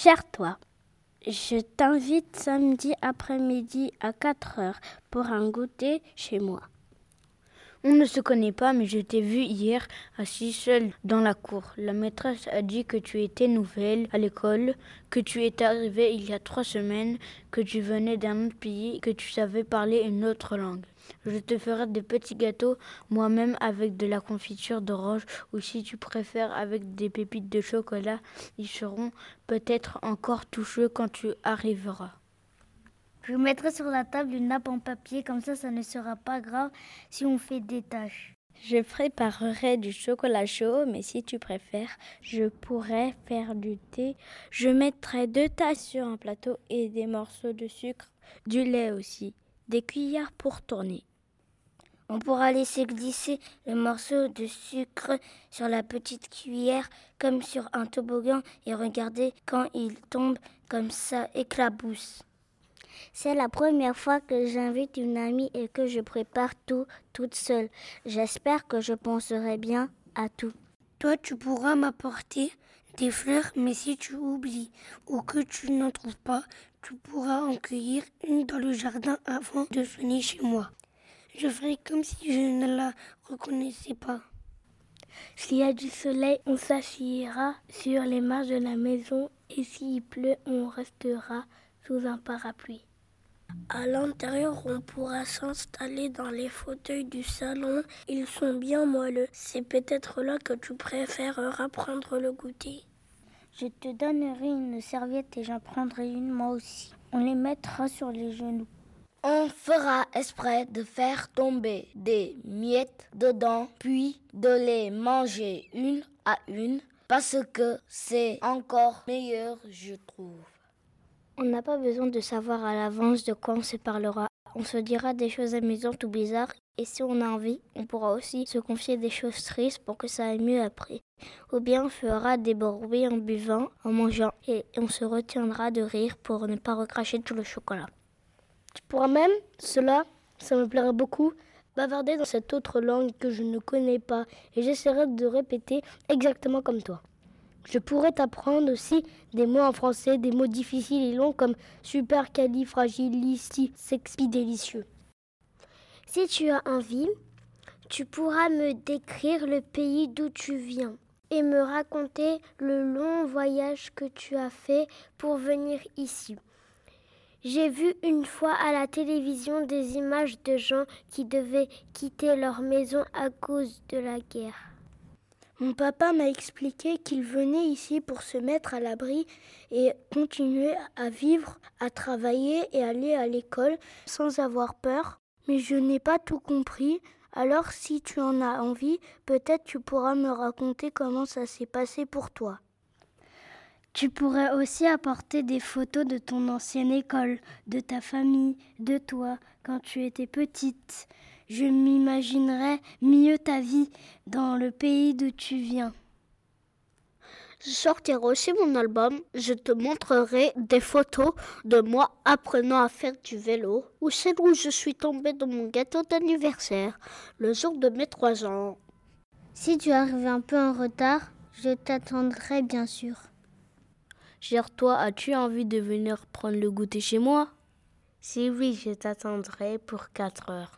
Cher toi, je t'invite samedi après-midi à 4 heures pour un goûter chez moi. On ne se connaît pas, mais je t'ai vu hier assis seul dans la cour. La maîtresse a dit que tu étais nouvelle à l'école, que tu étais arrivée il y a trois semaines, que tu venais d'un autre pays, que tu savais parler une autre langue. Je te ferai des petits gâteaux moi-même avec de la confiture d'orange ou si tu préfères avec des pépites de chocolat. Ils seront peut-être encore tout chauds quand tu arriveras. Je mettrai sur la table une nappe en papier, comme ça, ça ne sera pas grave si on fait des tâches. Je préparerai du chocolat chaud, mais si tu préfères, je pourrais faire du thé. Je mettrai deux tasses sur un plateau et des morceaux de sucre, du lait aussi, des cuillères pour tourner. On pourra laisser glisser le morceau de sucre sur la petite cuillère comme sur un toboggan et regarder quand il tombe comme ça éclabousse. C'est la première fois que j'invite une amie et que je prépare tout toute seule. J'espère que je penserai bien à tout. Toi, tu pourras m'apporter des fleurs, mais si tu oublies ou que tu n'en trouves pas, tu pourras en cueillir une dans le jardin avant de venir chez moi. Je ferai comme si je ne la reconnaissais pas. S'il y a du soleil, on s'assiera sur les marches de la maison et s'il pleut, on restera sous un parapluie. À l'intérieur, on pourra s'installer dans les fauteuils du salon. Ils sont bien moelleux. C'est peut-être là que tu préféreras prendre le goûter. Je te donnerai une serviette et j'en prendrai une moi aussi. On les mettra sur les genoux. On fera exprès de faire tomber des miettes dedans, puis de les manger une à une, parce que c'est encore meilleur, je trouve. On n'a pas besoin de savoir à l'avance de quoi on se parlera. On se dira des choses amusantes ou bizarres et si on a envie, on pourra aussi se confier des choses tristes pour que ça aille mieux après. Ou bien on fera des bruits en buvant, en mangeant et on se retiendra de rire pour ne pas recracher tout le chocolat. Tu pourras même, cela, ça me plairait beaucoup, bavarder dans cette autre langue que je ne connais pas et j'essaierai de répéter exactement comme toi. Je pourrais t'apprendre aussi des mots en français, des mots difficiles et longs comme supercalifragilisticexpialidocieux. Si tu as envie, tu pourras me décrire le pays d'où tu viens et me raconter le long voyage que tu as fait pour venir ici. J'ai vu une fois à la télévision des images de gens qui devaient quitter leur maison à cause de la guerre. Mon papa m'a expliqué qu'il venait ici pour se mettre à l'abri et continuer à vivre, à travailler et aller à l'école sans avoir peur. Mais je n'ai pas tout compris. Alors si tu en as envie, peut-être tu pourras me raconter comment ça s'est passé pour toi. Tu pourrais aussi apporter des photos de ton ancienne école, de ta famille, de toi, quand tu étais petite. Je m'imaginerais mieux ta vie dans le pays d'où tu viens. Je sortirai aussi mon album. Je te montrerai des photos de moi apprenant à faire du vélo ou celle où je suis tombée dans mon gâteau d'anniversaire le jour de mes trois ans. Si tu arrives un peu en retard, je t'attendrai bien sûr. Cher toi, as-tu envie de venir prendre le goûter chez moi? Si oui, je t'attendrai pour quatre heures.